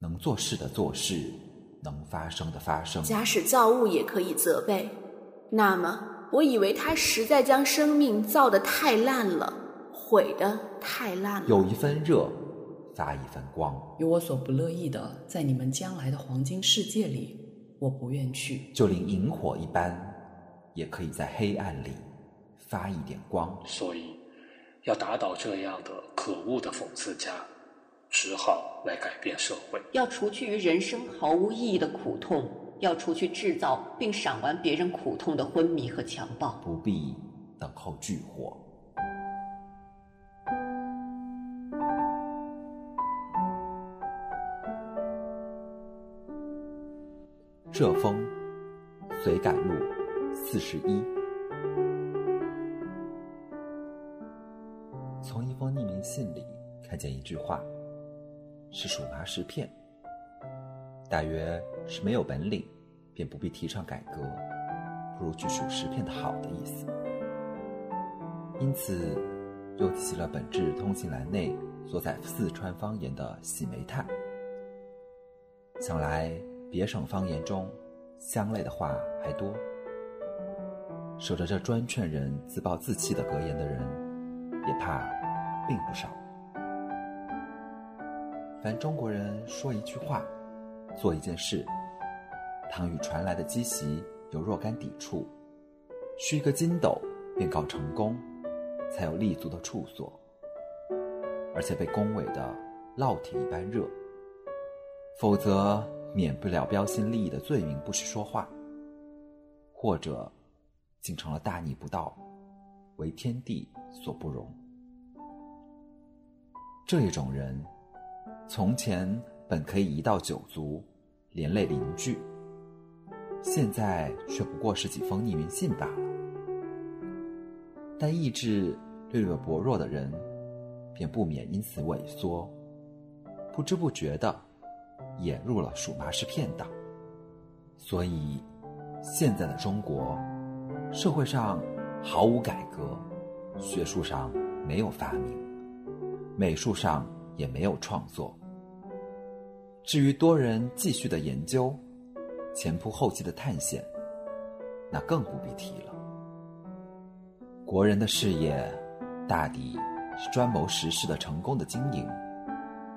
能做事的做事，能发生的发生。假使造物也可以责备，那么我以为他实在将生命造得太烂了，毁得太烂了。有一分热，发一分光。有我所不乐意的，在你们将来的黄金世界里，我不愿去。就连萤火一般，也可以在黑暗里发一点光。所以，要打倒这样的可恶的讽刺家。只好来改变社会，要除去于人生毫无意义的苦痛，要除去制造并赏玩别人苦痛的昏迷和强暴。不必等候炬火。浙风随感路四十一，从一封匿名信里看见一句话。是属麻石片，大约是没有本领，便不必提倡改革，不如去数石片的好的意思。因此，又提起了本志通信栏内所载四川方言的洗煤炭。想来别省方言中乡类的话还多，守着这专劝人自暴自弃的格言的人，也怕并不少。凡中国人说一句话，做一件事，倘与传来的积习有若干抵触，需一个筋斗便告成功，才有立足的处所，而且被恭维的烙铁一般热，否则免不了标新立异的罪名，不许说话，或者竟成了大逆不道，为天地所不容。这一种人。从前本可以一道九族，连累邻居，现在却不过是几封匿名信罢了。但意志略略薄弱的人，便不免因此萎缩，不知不觉的也入了数麻式骗党。所以，现在的中国，社会上毫无改革，学术上没有发明，美术上也没有创作。至于多人继续的研究，前仆后继的探险，那更不必提了。国人的事业，大抵是专谋实事的成功的经营，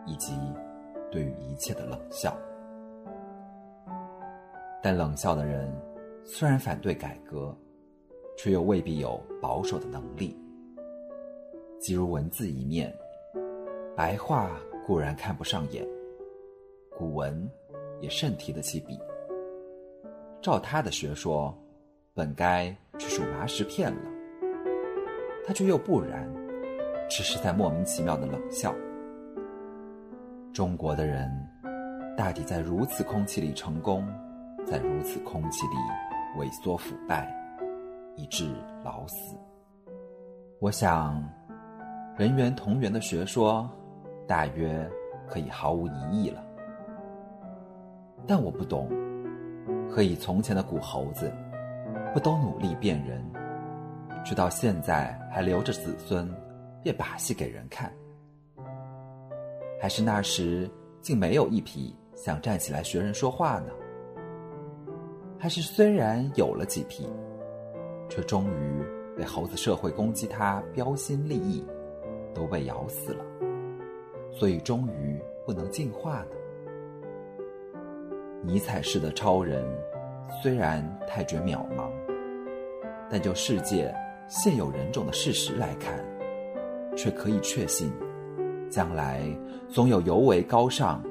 以及对于一切的冷笑。但冷笑的人，虽然反对改革，却又未必有保守的能力。即如文字一面，白话固然看不上眼。古文也甚提得起笔。照他的学说，本该去数麻石片了，他却又不然，只是在莫名其妙的冷笑。中国的人，大抵在如此空气里成功，在如此空气里萎缩腐败，以致老死。我想，人猿同源的学说，大约可以毫无疑义了。但我不懂，何以从前的古猴子不都努力变人，直到现在还留着子孙，变把戏给人看？还是那时竟没有一匹想站起来学人说话呢？还是虽然有了几匹，却终于被猴子社会攻击他标新立异，都被咬死了，所以终于不能进化呢？尼采式的超人，虽然太觉渺茫，但就世界现有人种的事实来看，却可以确信，将来总有尤为高尚、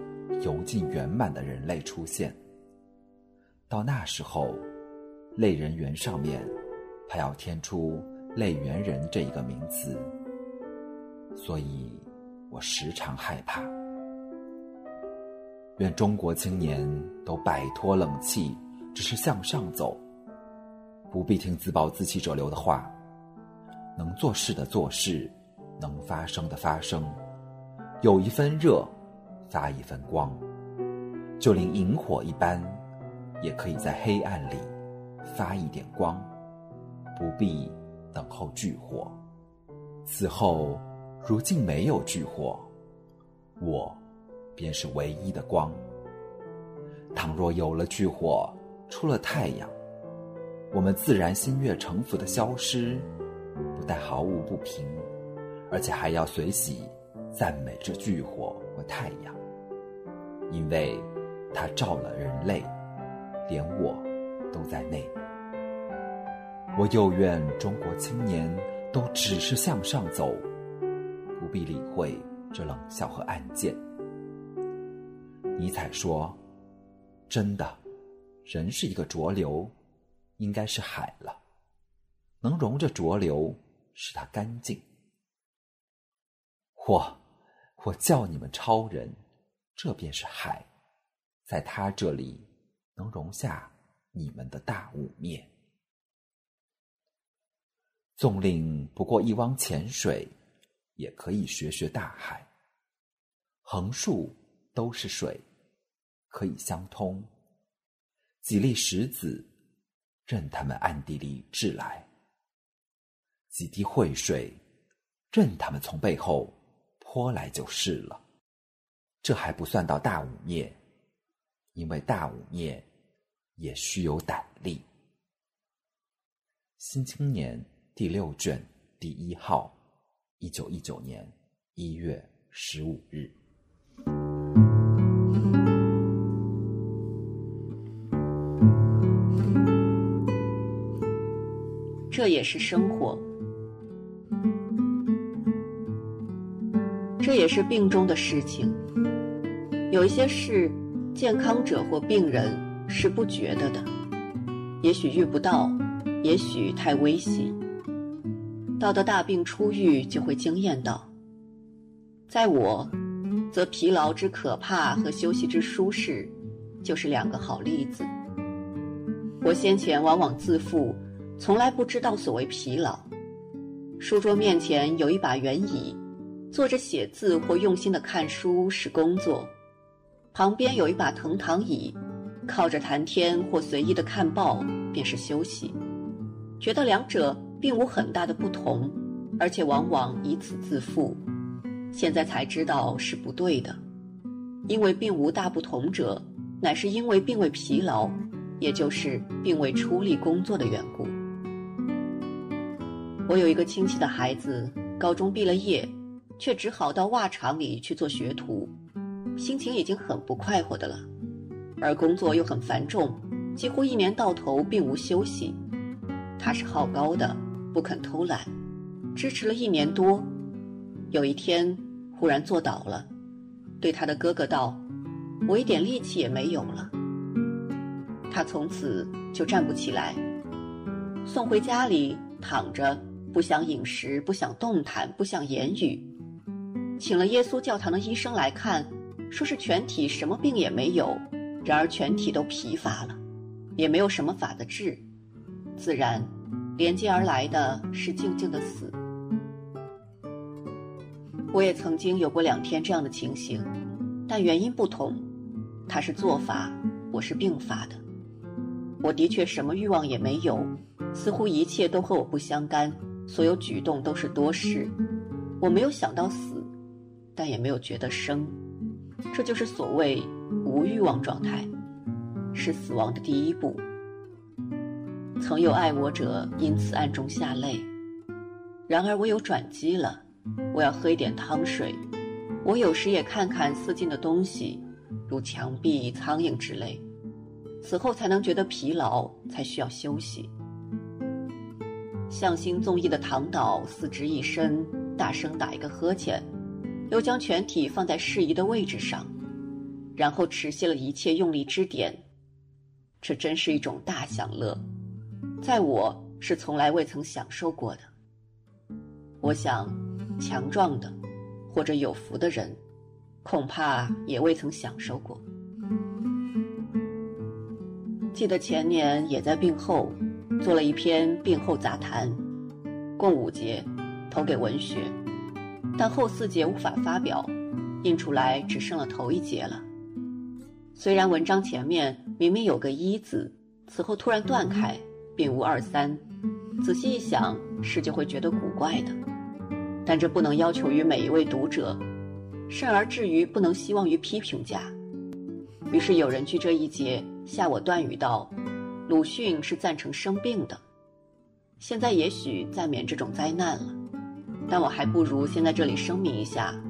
尤尽圆满的人类出现。到那时候，类人猿上面，还要添出类猿人这一个名词，所以我时常害怕。愿中国青年都摆脱冷气，只是向上走，不必听自暴自弃者流的话。能做事的做事，能发声的发声，有一分热，发一分光。就连萤火一般，也可以在黑暗里发一点光，不必等候炬火。此后，如竟没有炬火，我。便是唯一的光。倘若有了炬火，出了太阳，我们自然心悦诚服的消失，不但毫无不平，而且还要随喜赞美这炬火和太阳，因为它照了人类，连我都在内。我又愿中国青年都只是向上走，不必理会这冷笑和暗箭。尼采说：“真的，人是一个浊流，应该是海了，能容着浊流，使它干净。或，我叫你们超人，这便是海，在他这里能容下你们的大污蔑。”纵令不过一汪浅水，也可以学学大海。横竖都是水，可以相通。几粒石子，任他们暗地里掷来；几滴秽水，任他们从背后泼来就是了。这还不算到大污蔑，因为大污蔑也需有胆力。新青年。第六卷第一号，一九一九年一月十五日。这也是生活，这也是病中的事情。有一些事，健康者或病人是不觉得的，也许遇不到，也许太危险。到的大病初愈，就会惊艳到。在我，则疲劳之可怕和休息之舒适，就是两个好例子。我先前往往自负，从来不知道所谓疲劳。书桌面前有一把圆椅，坐着写字或用心的看书是工作；旁边有一把藤躺椅，靠着谈天或随意的看报便是休息。觉得两者。并无很大的不同，而且往往以此自负。现在才知道是不对的，因为并无大不同者，乃是因为并未疲劳，也就是并未出力工作的缘故。我有一个亲戚的孩子，高中毕了业，却只好到袜厂里去做学徒，心情已经很不快活的了，而工作又很繁重，几乎一年到头并无休息。他是好高的。不肯偷懒，支持了一年多，有一天忽然坐倒了，对他的哥哥道：“我一点力气也没有了。”他从此就站不起来，送回家里躺着，不想饮食，不想动弹，不想言语。请了耶稣教堂的医生来看，说是全体什么病也没有，然而全体都疲乏了，也没有什么法子治，自然。连接而来的是静静的死。我也曾经有过两天这样的情形，但原因不同。他是做法，我是病发的。我的确什么欲望也没有，似乎一切都和我不相干，所有举动都是多事。我没有想到死，但也没有觉得生。这就是所谓无欲望状态，是死亡的第一步。曾有爱我者因此暗中下泪，然而我有转机了。我要喝一点汤水，我有时也看看四近的东西，如墙壁、苍蝇之类。此后才能觉得疲劳，才需要休息。向心纵意的躺倒，四肢一伸，大声打一个呵欠，又将全体放在适宜的位置上，然后持续了一切用力支点。这真是一种大享乐。在我是从来未曾享受过的。我想，强壮的或者有福的人，恐怕也未曾享受过。记得前年也在病后，做了一篇病后杂谈，共五节，投给文学，但后四节无法发表，印出来只剩了头一节了。虽然文章前面明明有个一字，此后突然断开。并无二三，仔细一想，是就会觉得古怪的。但这不能要求于每一位读者，甚而至于不能希望于批评家。于是有人据这一节下我断语道：“鲁迅是赞成生病的。”现在也许暂免这种灾难了，但我还不如先在这里声明一下，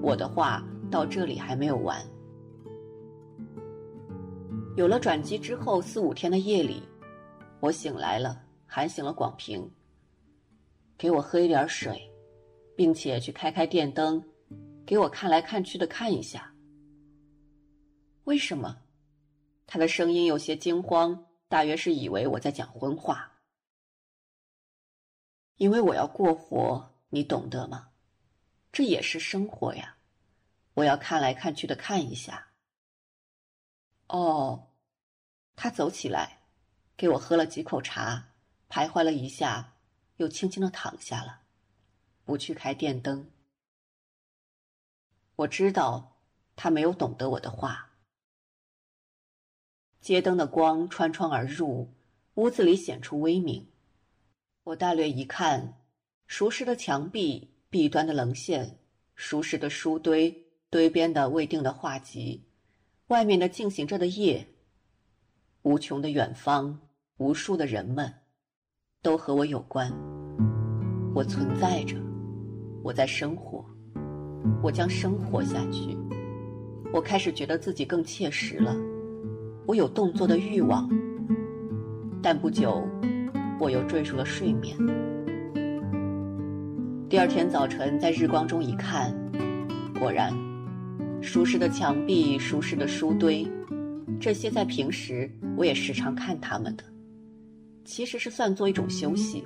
我的话到这里还没有完。有了转机之后四五天的夜里，我醒来了，喊醒了广平，给我喝一点水，并且去开开电灯，给我看来看去的看一下。为什么？他的声音有些惊慌，大约是以为我在讲荤话。因为我要过活，你懂得吗？这也是生活呀。我要看来看去的看一下。哦，他走起来，给我喝了几口茶，徘徊了一下，又轻轻的躺下了，不去开电灯。我知道他没有懂得我的话。街灯的光穿窗而入，屋子里显出微明。我大略一看，熟识的墙壁、壁端的棱线、熟识的书堆、堆边的未定的画集、外面的进行着的夜、无穷的远方、无数的人们，都和我有关。我存在着，我在生活，我将生活下去。我开始觉得自己更切实了。我有动作的欲望，但不久，我又坠入了睡眠。第二天早晨，在日光中一看，果然，熟识的墙壁、熟识的书堆，这些在平时我也时常看他们的，其实是算作一种休息。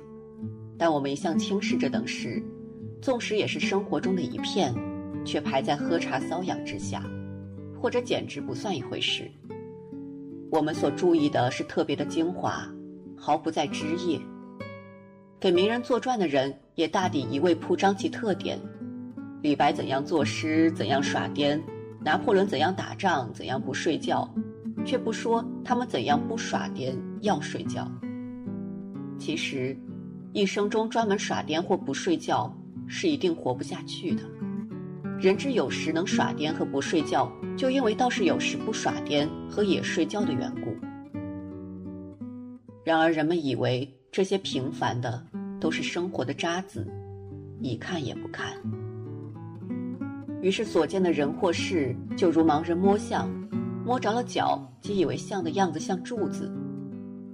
但我们一向轻视这等事，纵使也是生活中的一片，却排在喝茶搔痒之下，或者简直不算一回事。我们所注意的是特别的精华，毫不在枝叶。给名人作传的人也大抵一味铺张其特点：李白怎样作诗，怎样耍癫；拿破仑怎样打仗，怎样不睡觉，却不说他们怎样不耍癫要睡觉。其实，一生中专门耍癫或不睡觉，是一定活不下去的。人之有时能耍癫和不睡觉，就因为倒是有时不耍癫和也睡觉的缘故。然而人们以为这些平凡的都是生活的渣子，一看也不看。于是所见的人或事，就如盲人摸象，摸着了脚，即以为象的样子像柱子。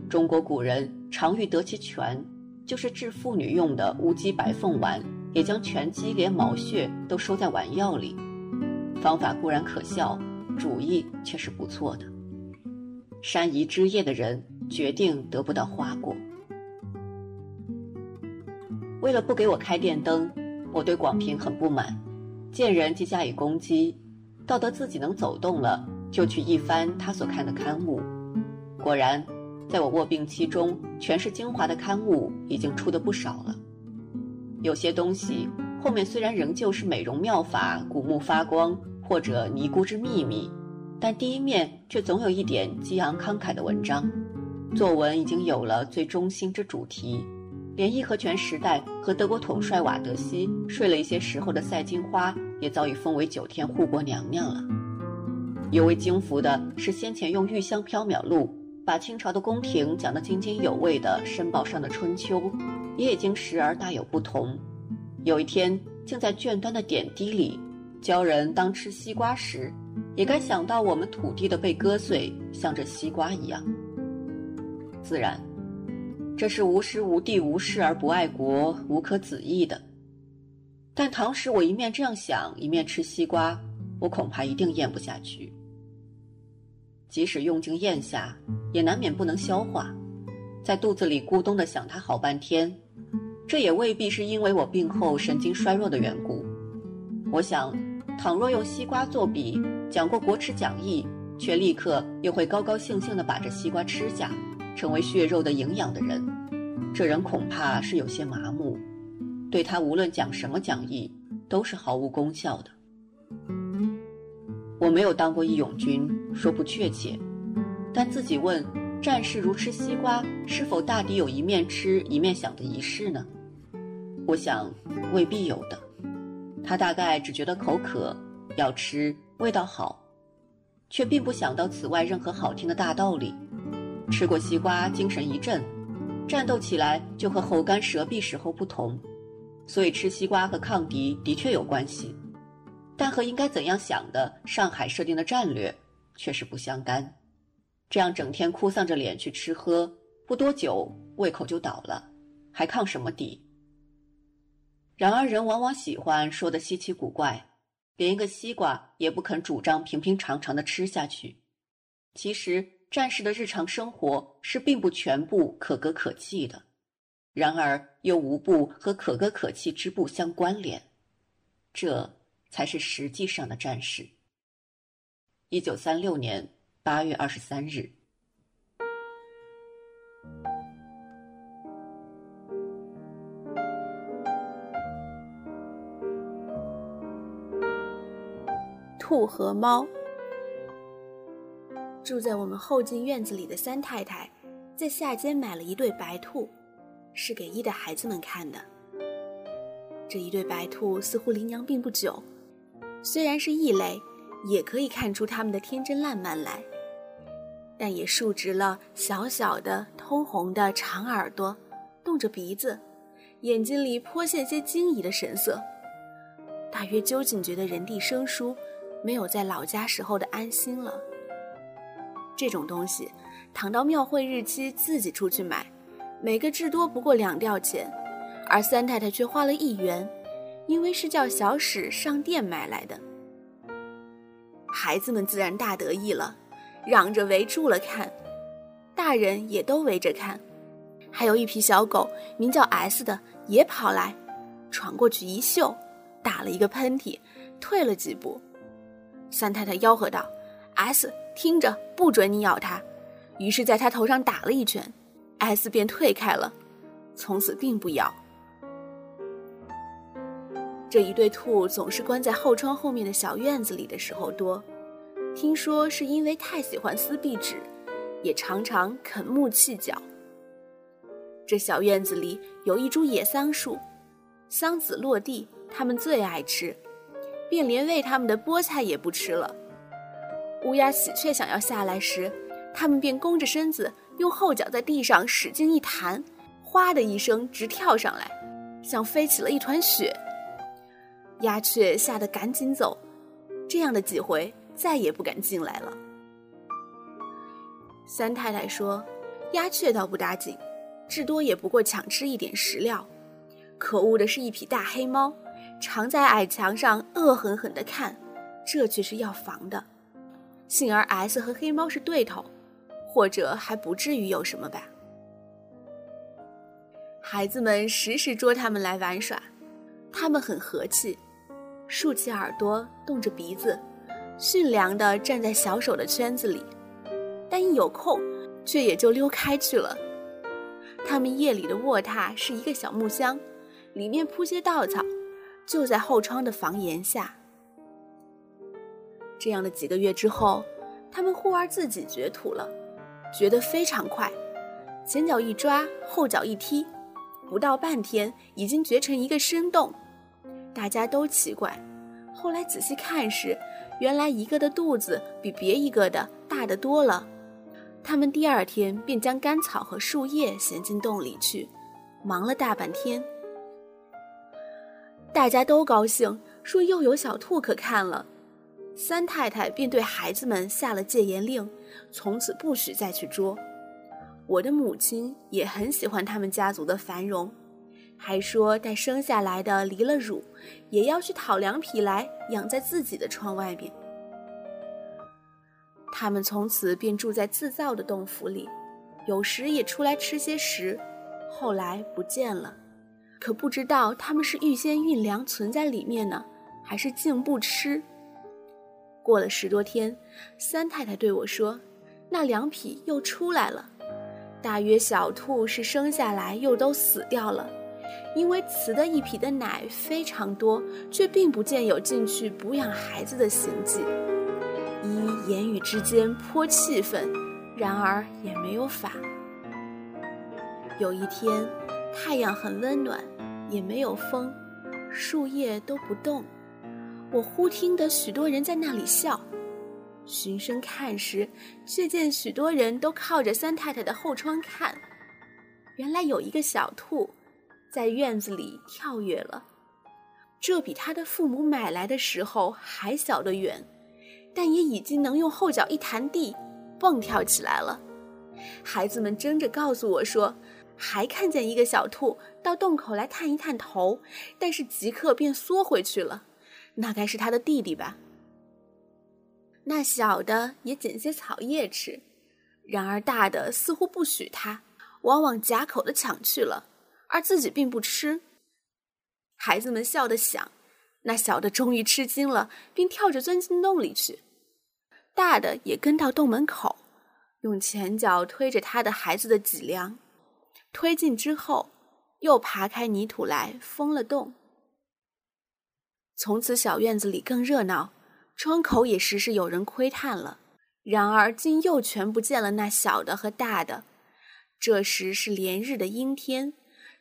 中国古人常欲得其全，就是治妇女用的乌鸡白凤丸。也将全鸡连毛血都收在丸药里，方法固然可笑，主意却是不错的。山移枝叶的人决定得不到花果。为了不给我开电灯，我对广平很不满，见人即加以攻击，到得自己能走动了，就去一翻他所看的刊物。果然，在我卧病期中，全是精华的刊物已经出的不少了。有些东西后面虽然仍旧是美容妙法、古木发光或者尼姑之秘密，但第一面却总有一点激昂慷慨的文章。作文已经有了最中心之主题，连义和拳时代和德国统帅瓦德西睡了一些时候的赛金花也早已封为九天护国娘娘了。尤为惊服的是，先前用《玉香缥缈录》把清朝的宫廷讲得津津有味的《申报上的春秋》。也已经时而大有不同。有一天，竟在卷端的点滴里，教人当吃西瓜时，也该想到我们土地的被割碎，像这西瓜一样。自然，这是无师无地无事而不爱国，无可子义的。但唐时我一面这样想，一面吃西瓜，我恐怕一定咽不下去。即使用尽咽下，也难免不能消化，在肚子里咕咚的想它好半天。这也未必是因为我病后神经衰弱的缘故。我想，倘若用西瓜作比，讲过国耻讲义，却立刻又会高高兴兴地把这西瓜吃下，成为血肉的营养的人，这人恐怕是有些麻木，对他无论讲什么讲义，都是毫无功效的。我没有当过义勇军，说不确切，但自己问：战士如吃西瓜，是否大抵有一面吃一面想的仪式呢？我想，未必有的。他大概只觉得口渴，要吃，味道好，却并不想到此外任何好听的大道理。吃过西瓜，精神一振，战斗起来就和喉干舌痹时候不同，所以吃西瓜和抗敌的确有关系，但和应该怎样想的上海设定的战略却是不相干。这样整天哭丧着脸去吃喝，不多久胃口就倒了，还抗什么敌？然而人往往喜欢说的稀奇古怪，连一个西瓜也不肯主张平平常常的吃下去。其实。战士的日常生活是并不全部可歌可泣的，然而又无不和可歌可泣之部相关联，这才是实际上的战士。一九三六年八月二十三日，兔和猫。住在我们后进院子里的三太太，在下间买了一对白兔，是给一的孩子们看的。这一对白兔似乎领养并不久，虽然是异类，也可以看出他们的天真烂漫来，但也竖直了小小的通红的长耳朵，动着鼻子，眼睛里颇现些惊疑的神色，大约究竟觉得人地生疏，没有在老家时候的安心了。这种东西，躺到庙会日期自己出去买，每个至多不过两吊钱，而三太太却花了一元，因为是叫小史上店买来的。孩子们自然大得意了，嚷着围住了看，大人也都围着看，还有一匹小狗，名叫 S 的也跑来，闯过去一嗅，打了一个喷嚏，退了几步，三太太吆喝道：“S。”听着，不准你咬它。于是，在他头上打了一拳，S 便退开了，从此并不咬。这一对兔总是关在后窗后面的小院子里的时候多，听说是因为太喜欢撕壁纸，也常常啃木器角。这小院子里有一株野桑树，桑子落地，它们最爱吃，便连喂它们的菠菜也不吃了。乌鸦、喜鹊想要下来时，它们便弓着身子，用后脚在地上使劲一弹，哗的一声直跳上来，像飞起了一团雪。鸦雀吓得赶紧走，这样的几回再也不敢进来了。三太太说：“鸦雀倒不打紧，至多也不过抢吃一点食料。可恶的是一匹大黑猫，常在矮墙上恶狠狠地看，这却是要防的。”幸而 S 和黑猫是对头，或者还不至于有什么吧。孩子们时时捉他们来玩耍，他们很和气，竖起耳朵，动着鼻子，驯良地站在小手的圈子里，但一有空，却也就溜开去了。他们夜里的卧榻是一个小木箱，里面铺些稻草，就在后窗的房檐下。这样的几个月之后，他们忽而自己掘土了，掘得非常快，前脚一抓，后脚一踢，不到半天已经掘成一个深洞。大家都奇怪，后来仔细看时，原来一个的肚子比别一个的大得多了。他们第二天便将干草和树叶衔进洞里去，忙了大半天。大家都高兴，说又有小兔可看了。三太太便对孩子们下了戒严令，从此不许再去捉。我的母亲也很喜欢他们家族的繁荣，还说待生下来的离了乳，也要去讨两匹来养在自己的窗外边。他们从此便住在自造的洞府里，有时也出来吃些食，后来不见了，可不知道他们是预先运粮存在里面呢，还是竟不吃。过了十多天，三太太对我说：“那两匹又出来了，大约小兔是生下来又都死掉了，因为雌的一匹的奶非常多，却并不见有进去哺养孩子的行迹。一言语之间颇气愤，然而也没有法。有一天，太阳很温暖，也没有风，树叶都不动。”我忽听得许多人在那里笑，循声看时，却见许多人都靠着三太太的后窗看。原来有一个小兔在院子里跳跃了，这比他的父母买来的时候还小得远，但也已经能用后脚一弹地蹦跳起来了。孩子们争着告诉我说。还看见一个小兔到洞口来探一探头，但是即刻便缩回去了。那该是他的弟弟吧？那小的也捡些草叶吃，然而大的似乎不许他，往往夹口的抢去了，而自己并不吃。孩子们笑得响，那小的终于吃惊了，并跳着钻进洞里去。大的也跟到洞门口，用前脚推着他的孩子的脊梁。推进之后，又爬开泥土来封了洞。从此小院子里更热闹，窗口也时时有人窥探了。然而竟又全不见了那小的和大的。这时是连日的阴天，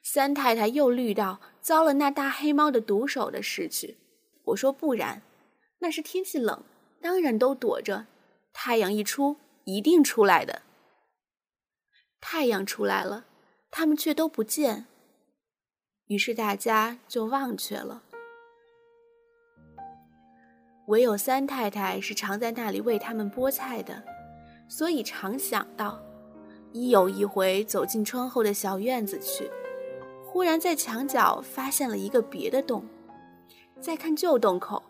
三太太又虑到遭了那大黑猫的毒手的事去。我说不然，那是天气冷，当然都躲着。太阳一出，一定出来的。太阳出来了。他们却都不见，于是大家就忘却了。唯有三太太是常在那里为他们剥菜的，所以常想到，一有一回走进窗后的小院子去，忽然在墙角发现了一个别的洞，再看旧洞口，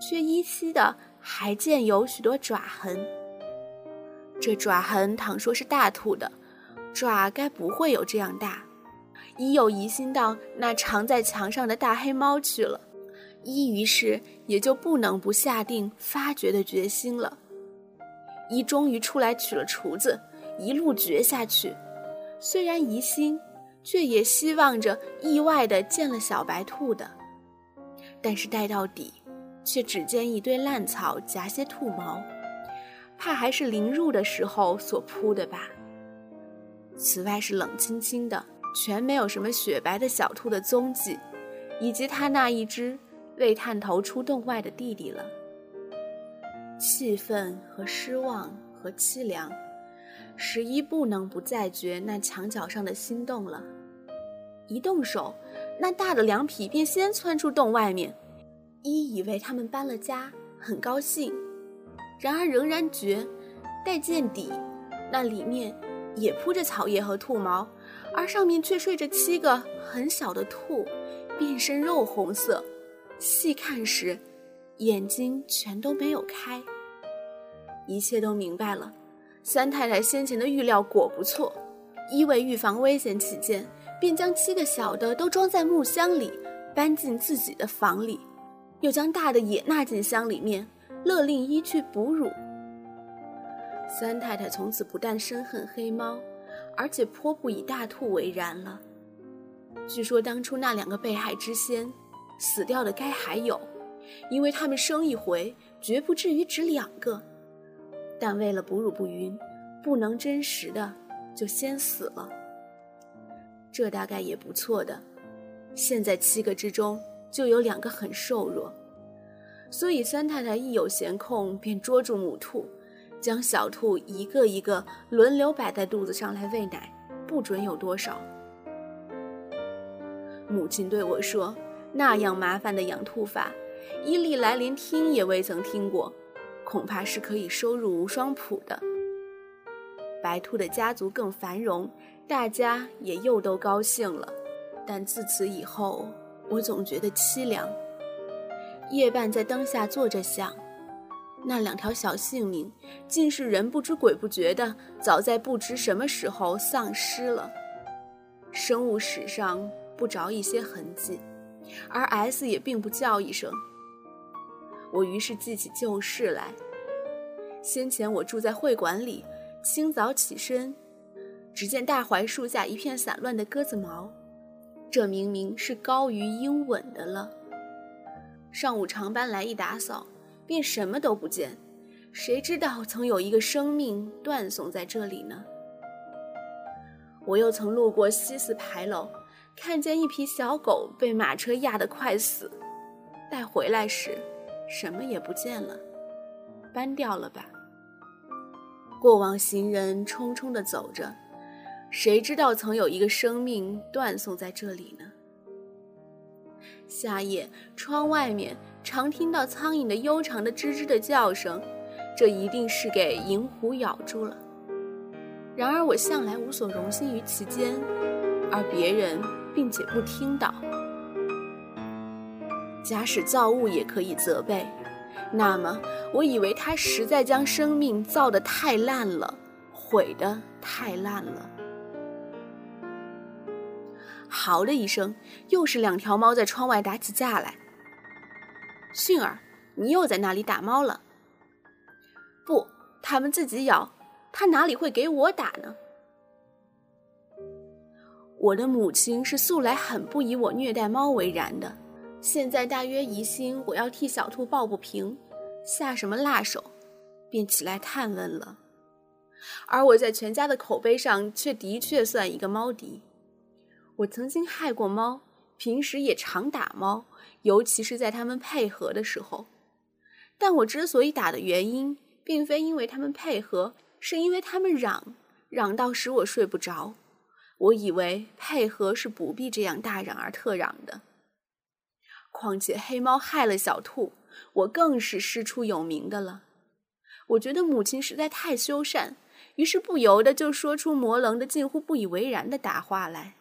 却依稀的还见有许多爪痕。这爪痕倘说是大兔的。爪该不会有这样大，一有疑心到那藏在墙上的大黑猫去了，一于是也就不能不下定发掘的决心了。一终于出来取了厨子，一路掘下去，虽然疑心，却也希望着意外的见了小白兔的。但是待到底，却只见一堆烂草夹些兔毛，怕还是临入的时候所铺的吧。此外是冷清清的，全没有什么雪白的小兔的踪迹，以及他那一只未探头出洞外的弟弟了。气愤和失望和凄凉，十一不能不再觉那墙角上的心动了。一动手，那大的凉皮便先窜出洞外面。一以为他们搬了家，很高兴，然而仍然觉待见底，那里面。也铺着草叶和兔毛，而上面却睡着七个很小的兔，遍身肉红色。细看时，眼睛全都没有开。一切都明白了，三太太先前的预料果不错。一为预防危险起见，便将七个小的都装在木箱里，搬进自己的房里，又将大的也纳进箱里面，勒令一去哺乳。三太太从此不但深恨黑猫，而且颇不以大兔为然了。据说当初那两个被害之仙，死掉的该还有，因为他们生一回，绝不至于只两个。但为了哺乳不匀，不能真实的，就先死了。这大概也不错的。现在七个之中，就有两个很瘦弱，所以三太太一有闲空，便捉住母兔。将小兔一个一个轮流摆在肚子上来喂奶，不准有多少。母亲对我说：“那样麻烦的养兔法，伊利来连听也未曾听过，恐怕是可以收入无双谱的。”白兔的家族更繁荣，大家也又都高兴了。但自此以后，我总觉得凄凉。夜半在灯下坐着想。那两条小性命，竟是人不知鬼不觉的，早在不知什么时候丧失了。生物史上不着一些痕迹，而 S 也并不叫一声。我于是记起旧事来。先前我住在会馆里，清早起身，只见大槐树下一片散乱的鸽子毛，这明明是高于鹰吻的了。上午长班来一打扫。便什么都不见，谁知道曾有一个生命断送在这里呢？我又曾路过西四牌楼，看见一匹小狗被马车压得快死，待回来时，什么也不见了，搬掉了吧。过往行人匆匆的走着，谁知道曾有一个生命断送在这里呢？夏夜，窗外面常听到苍蝇的悠长的吱吱的叫声，这一定是给银狐咬住了。然而我向来无所容心于其间，而别人并且不听到。假使造物也可以责备。那么，我以为他实在将生命造得太烂了，毁得太烂了。嚎的一声，又是两条猫在窗外打起架来。迅儿，你又在那里打猫了？不，它们自己咬，它哪里会给我打呢？我的母亲是素来很不以我虐待猫为然的。现在大约疑心我要替小兔抱不平，下什么辣手，便起来探问了。而我在全家的口碑上，却的确算一个猫敌。我曾经害过猫，平时也常打猫，尤其是在它们配合的时候。但我之所以打的原因，并非因为它们配合，是因为它们嚷，嚷到使我睡不着。我以为配合是不必这样大嚷而特嚷的。况且黑猫害了小兔，我更是师出有名的了。我觉得母亲实在太修善，于是不由得就说出魔棱的、近乎不以为然的答话来。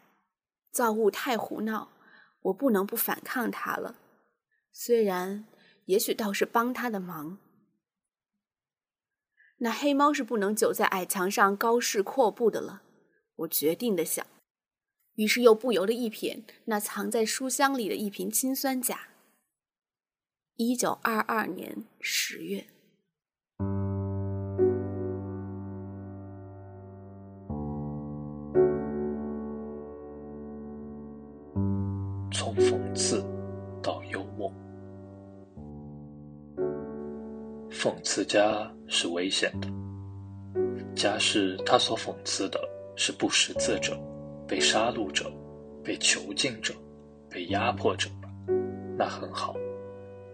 造物太胡闹，我不能不反抗他了。虽然，也许倒是帮他的忙。那黑猫是不能久在矮墙上高视阔步的了。我决定的想。于是又不由得一瞥那藏在书箱里的一瓶氰酸钾。一九二二年十月，从讽刺到幽默，讽刺家是危险的。家是他所讽刺的是不识字者。被杀戮者，被囚禁者，被压迫者，那很好，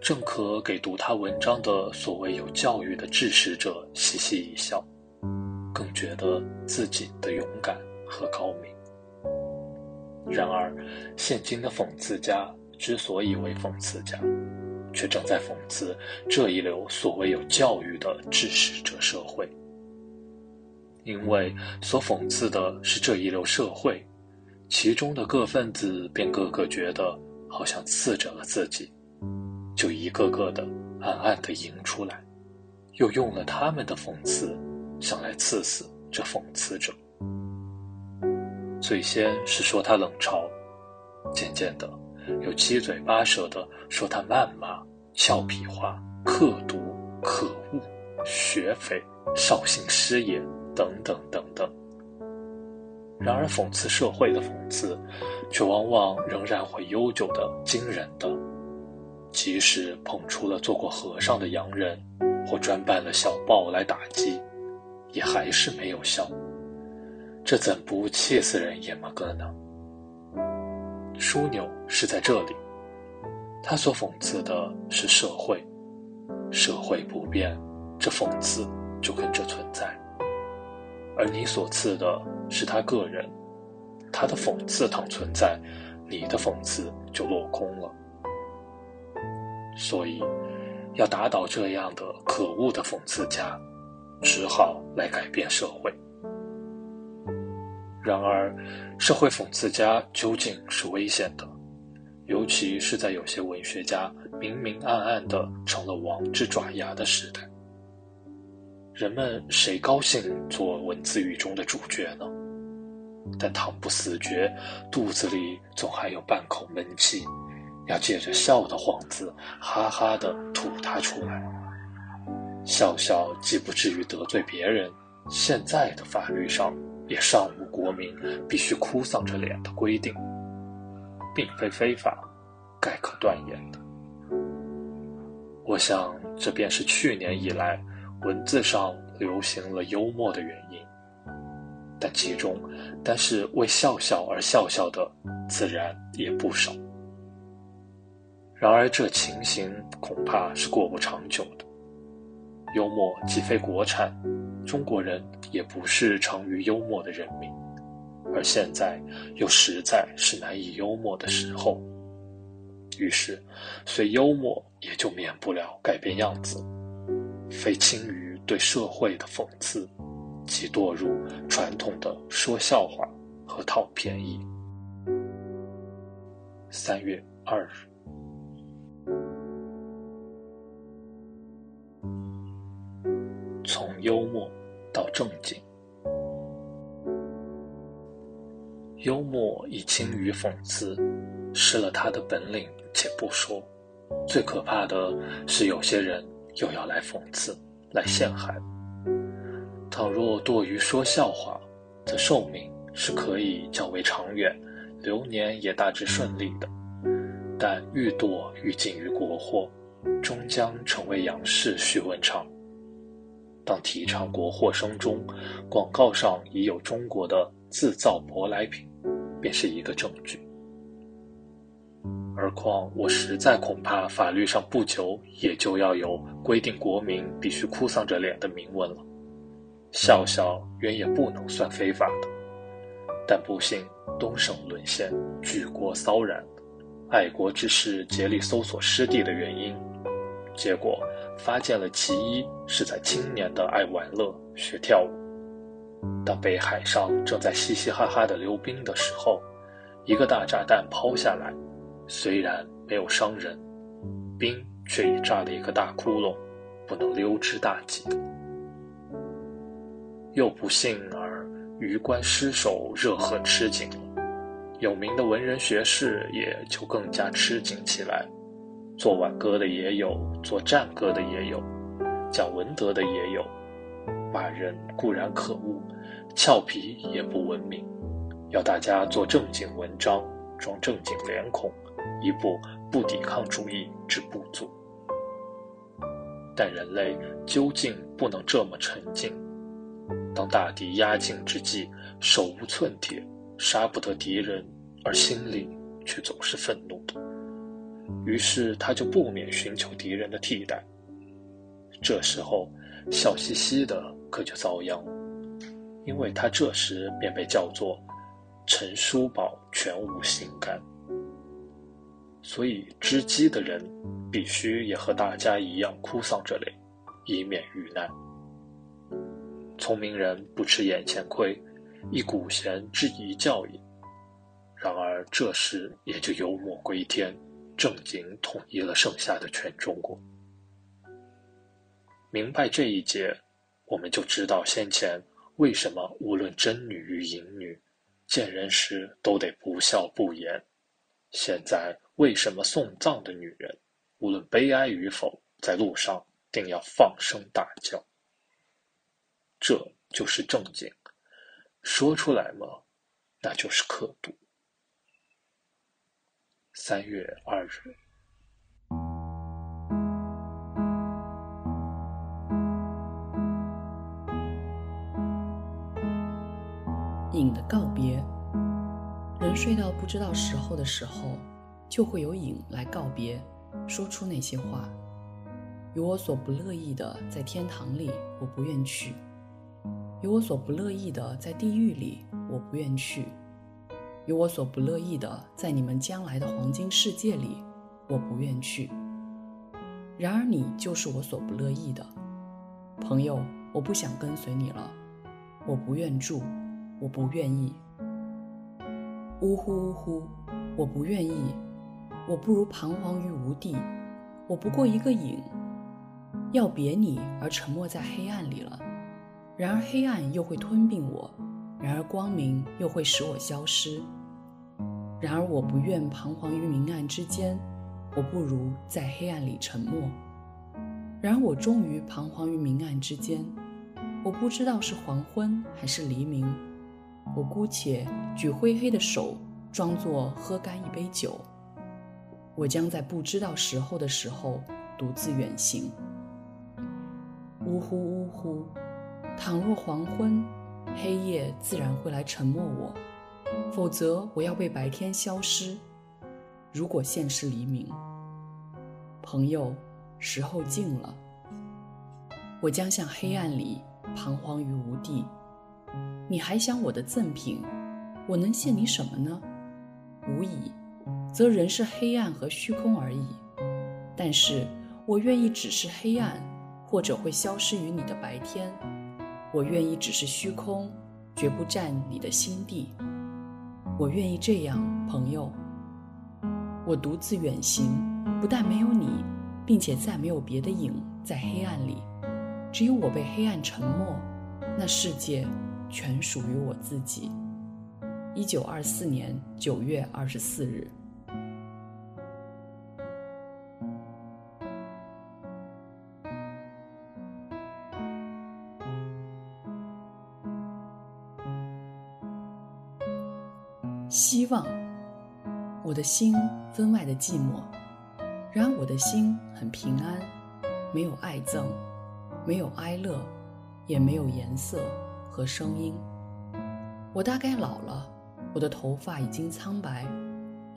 正可给读他文章的所谓有教育的志士者嘻嘻一笑，更觉得自己的勇敢和高明。然而，现今的讽刺家之所以为讽刺家，却正在讽刺这一流所谓有教育的志士者社会。因为所讽刺的是这一流社会，其中的各分子便个个觉得好像刺着了自己，就一个个的暗暗的迎出来，又用了他们的讽刺，想来刺死这讽刺者。最先是说他冷嘲，渐渐的又七嘴八舌的说他谩骂、俏皮话、刻毒、可恶、学匪、绍兴师爷。等等等等。然而，讽刺社会的讽刺，却往往仍然会悠久的、惊人的。即使捧出了做过和尚的洋人，或专办了小报来打击，也还是没有效。这怎不气死人也嘛个呢？枢纽是在这里，他所讽刺的是社会，社会不变，这讽刺就跟着存在。而你所刺的是他个人，他的讽刺倘存在，你的讽刺就落空了。所以，要打倒这样的可恶的讽刺家，只好来改变社会。然而，社会讽刺家究竟是危险的，尤其是在有些文学家明明暗暗的成了王之爪牙的时代。人们谁高兴做文字狱中的主角呢？但倘不死绝，肚子里总还有半口闷气，要借着笑的幌子，哈哈的吐它出来。笑笑既不至于得罪别人，现在的法律上也尚无国民必须哭丧着脸的规定，并非非法，概可断言的。我想，这便是去年以来。文字上流行了幽默的原因，但其中但是为笑笑而笑笑的，自然也不少。然而这情形恐怕是过不长久的。幽默既非国产，中国人也不是长于幽默的人民，而现在又实在是难以幽默的时候。于是，虽幽默也就免不了改变样子，非轻于对社会的讽刺，即堕入传统的说笑话和讨便宜。三月二日。从幽默到正经，幽默已轻于讽刺，失了他的本领，且不说，最可怕的是有些人又要来讽刺，来陷害。倘若多于说笑话，则寿命是可以较为长远，流年也大致顺利的；但愈多愈近于国货，终将成为杨氏徐文昌。当提倡国货声中，广告上已有中国的自造舶来品，便是一个证据。何况我实在恐怕法律上不久也就要有规定国民必须哭丧着脸的明文了。笑笑原也不能算非法的，但不幸东省沦陷，举国骚然，爱国之士竭力搜索失地的原因。结果发现了其一是在青年的爱玩乐、学跳舞。当北海上正在嘻嘻哈哈的溜冰的时候，一个大炸弹抛下来，虽然没有伤人，冰却已炸了一个大窟窿，不能溜之大吉。又不幸而余官失守，热河吃紧了，有名的文人学士也就更加吃紧起来。做挽歌的也有，做战歌的也有，讲文德的也有。骂人固然可恶，俏皮也不文明。要大家做正经文章，装正经脸孔，一部不抵抗主义之不足。但人类究竟不能这么沉静。当大敌压境之际，手无寸铁，杀不得敌人，而心里却总是愤怒的。于是他就不免寻求敌人的替代。这时候，笑嘻嘻的可就遭殃，因为他这时便被叫做“陈叔宝全无心肝”。所以织机的人必须也和大家一样哭丧着脸，以免遇难。聪明人不吃眼前亏，一古贤质疑教义。然而这时也就幽默归天。正经统一了剩下的全中国。明白这一节，我们就知道先前为什么无论真女与淫女，见人时都得不笑不言；现在为什么送葬的女人，无论悲哀与否，在路上定要放声大叫。这就是正经，说出来嘛，那就是刻度。三月二日，影的告别。人睡到不知道时候的时候，就会有影来告别，说出那些话。有我所不乐意的，在天堂里，我不愿去；有我所不乐意的，在地狱里，我不愿去。有我所不乐意的，在你们将来的黄金世界里，我不愿去。然而你就是我所不乐意的，朋友，我不想跟随你了，我不愿住，我不愿意。呜呼呜呼，我不愿意，我不如彷徨于无地，我不过一个影，要别你而沉没在黑暗里了。然而黑暗又会吞并我。然而光明又会使我消失。然而我不愿彷徨于明暗之间，我不如在黑暗里沉默。然而我终于彷徨于明暗之间，我不知道是黄昏还是黎明。我姑且举灰黑的手，装作喝干一杯酒。我将在不知道时候的时候独自远行。呜呼呜呼！倘若黄昏。黑夜自然会来沉默我，否则我要被白天消失。如果现实黎明，朋友，时候近了，我将向黑暗里彷徨于无地。你还想我的赠品？我能献你什么呢？无以，则仍是黑暗和虚空而已。但是我愿意只是黑暗，或者会消失于你的白天。我愿意只是虚空，绝不占你的心地。我愿意这样，朋友。我独自远行，不但没有你，并且再没有别的影在黑暗里，只有我被黑暗沉没。那世界全属于我自己。一九二四年九月二十四日。希望，我的心分外的寂寞，然而我的心很平安，没有爱憎，没有哀乐，也没有颜色和声音。我大概老了。我的头发已经苍白，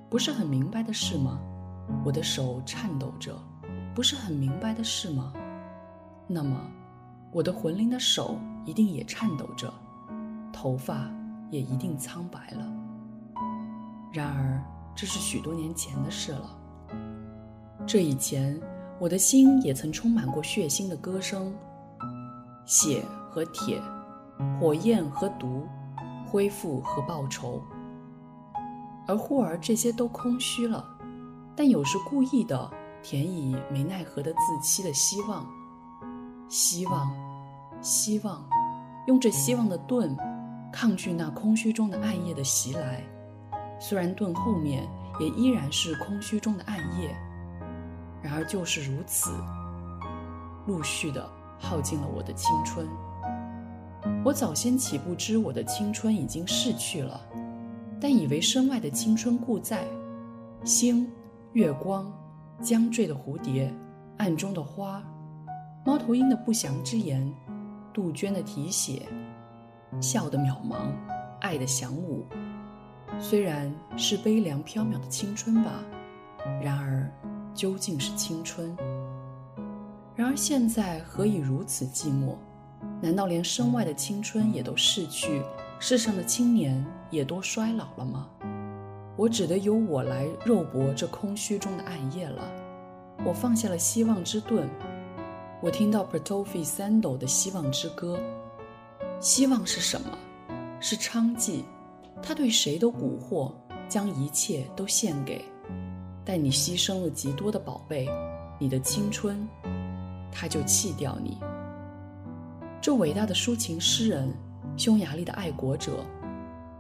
不是很明白的事吗？我的手颤抖着，不是很明白的事吗？那么，我的魂灵的手一定也颤抖着，头发也一定苍白了。然而，这是许多年前的事了。这以前，我的心也曾充满过血腥的歌声，血和铁，火焰和毒。恢复和报仇，而忽而这些都空虚了，但有时故意的填以没奈何的自欺的希望，希望，希望，用这希望的盾抗拒那空虚中的暗夜的袭来。虽然盾后面也依然是空虚中的暗夜，然而就是如此，陆续的耗尽了我的青春。我早先岂不知我的青春已经逝去了，但以为身外的青春故在。星、月光、将坠的蝴蝶、暗中的花、猫头鹰的不祥之言、杜鹃的啼血、笑的渺茫、爱的响舞，虽然是悲凉飘渺的青春吧，然而究竟是青春。然而现在何以如此寂寞？难道连身外的青春也都逝去，世上的青年也都衰老了吗？我只得由我来肉搏这空虚中的暗夜了。我放下了希望之盾，我听到 Pratofi Sando 的希望之歌。希望是什么？是娼妓，他对谁都蛊惑，将一切都献给。但你牺牲了极多的宝贝，你的青春，他就弃掉你。这伟大的抒情诗人，匈牙利的爱国者，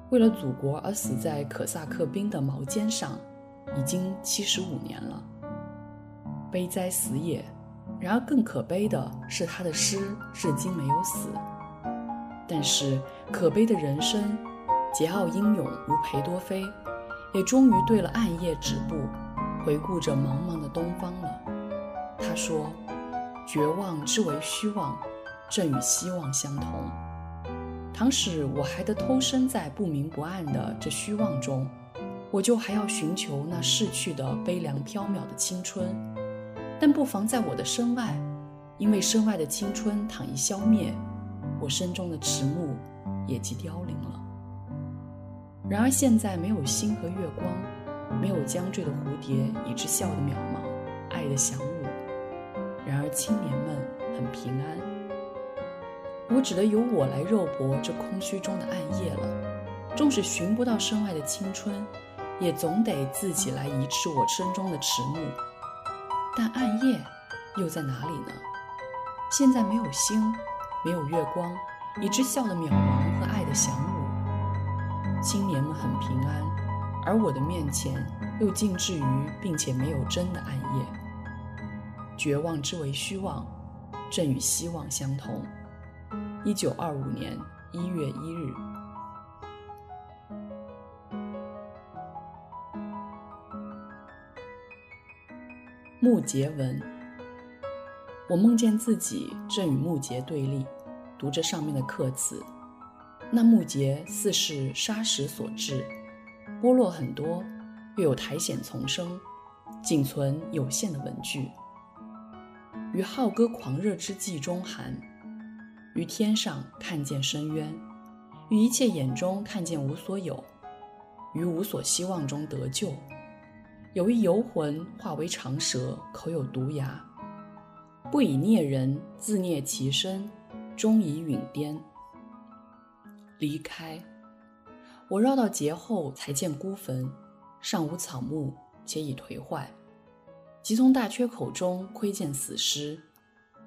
为了祖国而死在可萨克兵的矛尖上，已经七十五年了。悲哉死也！然而更可悲的是，他的诗至今没有死。但是可悲的人生，桀骜英勇如裴多菲，也终于对了暗夜止步，回顾着茫茫的东方了。他说：“绝望之为虚妄。”正与希望相同。倘使我还得偷生在不明不暗的这虚妄中，我就还要寻求那逝去的悲凉飘渺的青春。但不妨在我的身外，因为身外的青春倘一消灭，我身中的迟暮也即凋零了。然而现在没有星和月光，没有将坠的蝴蝶，以致笑的渺茫，爱的响舞。然而青年们很平安。我只得由我来肉搏这空虚中的暗夜了。纵使寻不到身外的青春，也总得自己来移斥我身中的迟暮。但暗夜又在哪里呢？现在没有星，没有月光，以致笑的渺茫和爱的响舞。青年们很平安，而我的面前又静置于并且没有真的暗夜。绝望之为虚妄，正与希望相同。一九二五年一月一日，木结文。我梦见自己正与木结对立，读着上面的刻词。那木结似是砂石所制，剥落很多，又有苔藓丛生，仅存有限的文句。于浩歌狂热之际中寒，于天上看见深渊，于一切眼中看见无所有，于无所希望中得救。有一游魂化为长蛇，口有毒牙，不以孽人，自孽其身，终以陨颠。离开，我绕到劫后才见孤坟，上无草木，且已颓坏。即从大缺口中窥见死尸，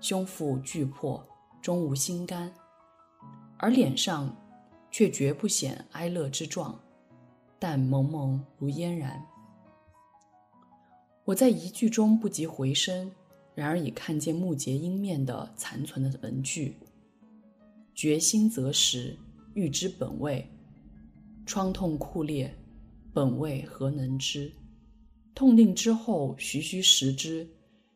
胸腹俱破，终无心肝，而脸上却绝不显哀乐之状，但蒙蒙如嫣然。我在一句中不及回声，然而已看见木结阴面的残存的文句。决心择时。欲知本味，疮痛酷烈，本味何能知？痛定之后，徐徐食之，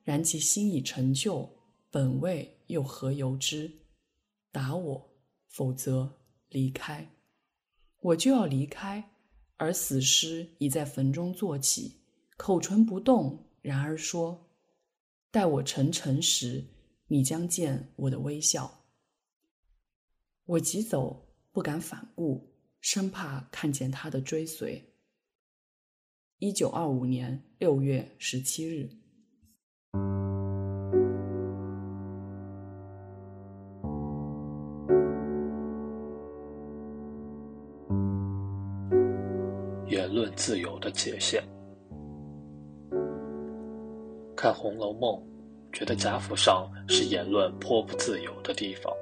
然其心已成就，本味又何由之？答我，否则离开。我就要离开，而死尸已在坟中坐起，口唇不动，然而说：“待我成尘时，你将见我的微笑。”我急走。不敢反顾，生怕看见他的追随。一九二五年六月十七日，言论自由的界限。看《红楼梦》，觉得贾府上是言论颇不自由的地方。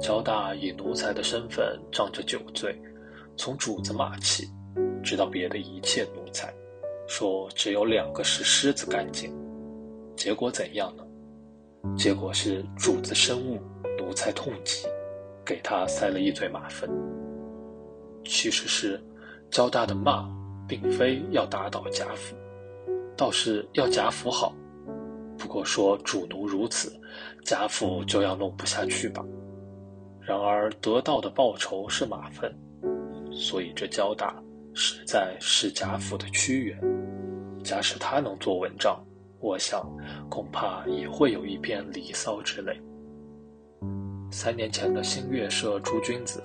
焦大以奴才的身份仗着酒醉，从主子马起，直到别的一切奴才，说只有两个是狮子干净。结果怎样呢？结果是主子深恶，奴才痛极，给他塞了一嘴马粪。其实是焦大的骂，并非要打倒贾府，倒是要贾府好。不过说主奴如此，贾府就要弄不下去吧。然而得到的报酬是马粪，所以这交大实在是贾府的屈原。假使他能做文章，我想恐怕也会有一篇《离骚》之类。三年前的新月社诸君子，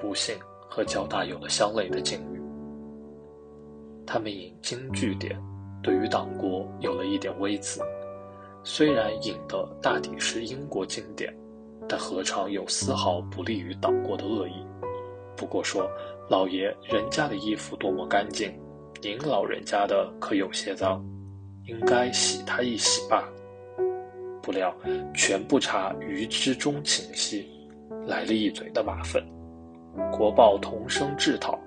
不幸和交大有了相类的境遇。他们引经据典，对于党国有了一点微词，虽然引的大抵是英国经典。但何尝有丝毫不利于党国的恶意？不过说，老爷人家的衣服多么干净，您老人家的可有些脏，应该洗他一洗吧。不料全不差于之中情兮，来了一嘴的马粪。国报同声制讨，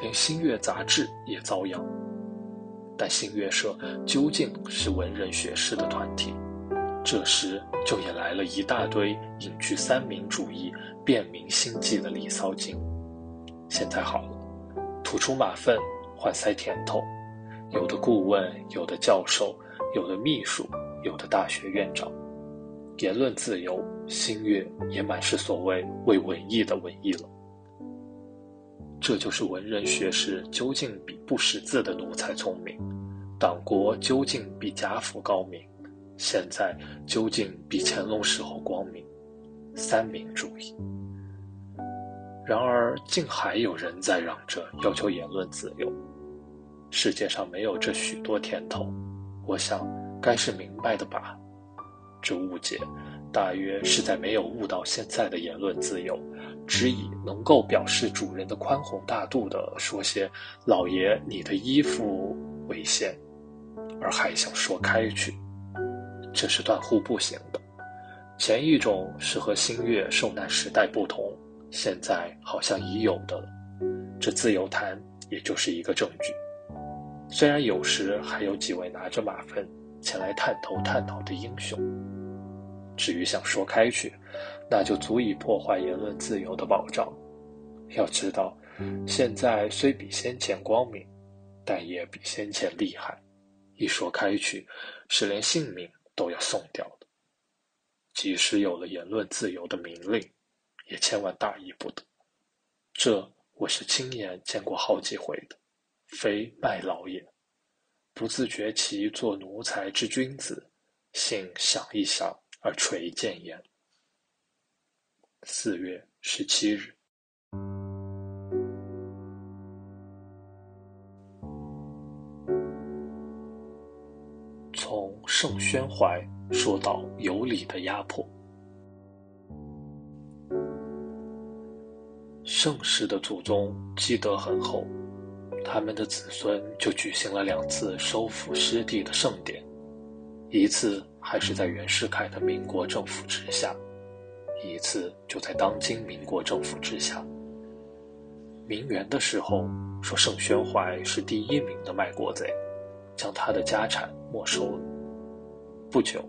连新月杂志也遭殃。但新月社究竟是文人学士的团体。这时就引来了一大堆隐居三民主义、便民心计的《离骚精》。现在好了，吐出马粪换塞甜头，有的顾问，有的教授，有的秘书，有的大学院长，言论自由，新月也满是所谓为文艺的文艺了。这就是文人学士究竟比不识字的奴才聪明，党国究竟比贾府高明。现在究竟比乾隆时候光明？三民主义。然而，竟还有人在嚷着要求言论自由。世界上没有这许多甜头，我想该是明白的吧。这误解，大约是在没有悟到现在的言论自由，只以能够表示主人的宽宏大度的说些“老爷，你的衣服为限”，而还想说开去。这是断乎不行的。前一种是和新月受难时代不同，现在好像已有的了。这自由谈也就是一个证据。虽然有时还有几位拿着马粪前来探头探脑的英雄。至于想说开去，那就足以破坏言论自由的保障。要知道，现在虽比先前光明，但也比先前厉害。一说开去，是连性命。都要送掉的。即使有了言论自由的明令，也千万大意不得。这我是亲眼见过好几回的，非卖老也。不自觉其做奴才之君子，幸想一想而垂谏言。四月十七日。盛宣怀说到有理的压迫。盛世的祖宗积德很厚，他们的子孙就举行了两次收复失地的盛典，一次还是在袁世凯的民国政府之下，一次就在当今民国政府之下。明元的时候，说盛宣怀是第一名的卖国贼，将他的家产没收了。不久，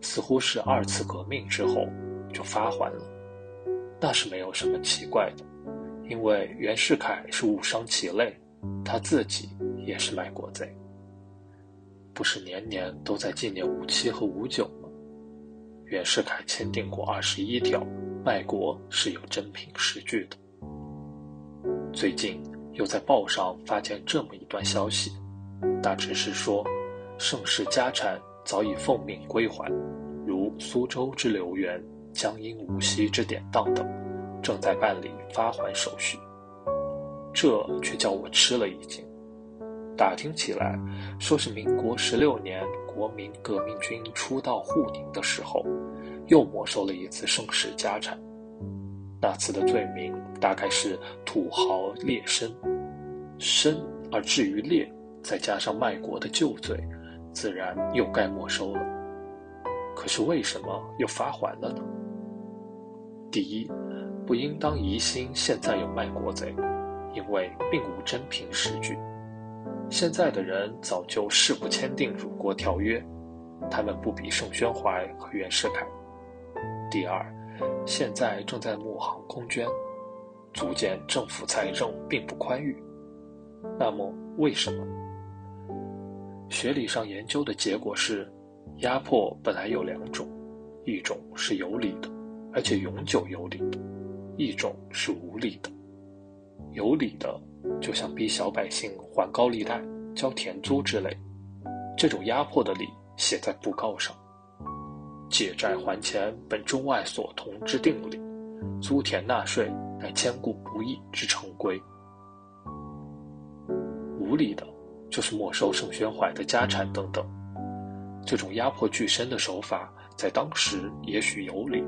似乎是二次革命之后，就发还了，那是没有什么奇怪的。因为袁世凯是误伤其类，他自己也是卖国贼。不是年年都在纪念五七和五九吗？袁世凯签订过二十一条，卖国是有真凭实据的。最近又在报上发现这么一段消息，大致是说，盛世家产早已奉命归还，如苏州之留园、江阴无锡之典当等。正在办理发还手续，这却叫我吃了一惊。打听起来，说是民国十六年国民革命军出道沪宁的时候，又没收了一次盛世家产。那次的罪名大概是土豪劣绅，绅而至于劣，再加上卖国的旧罪，自然又该没收了。可是为什么又发还了呢？第一。不应当疑心现在有卖国贼，因为并无真凭实据。现在的人早就誓不签订辱国条约，他们不比盛宣怀和袁世凯。第二，现在正在募航空捐，足见政府财政并不宽裕。那么为什么？学理上研究的结果是，压迫本来有两种，一种是有理的，而且永久有理的。一种是无理的，有理的，就像逼小百姓还高利贷、交田租之类，这种压迫的理写在布告上。借债还钱本中外所同之定理，租田纳税乃千古不易之成规。无理的，就是没收盛宣怀的家产等等，这种压迫巨深的手法，在当时也许有理，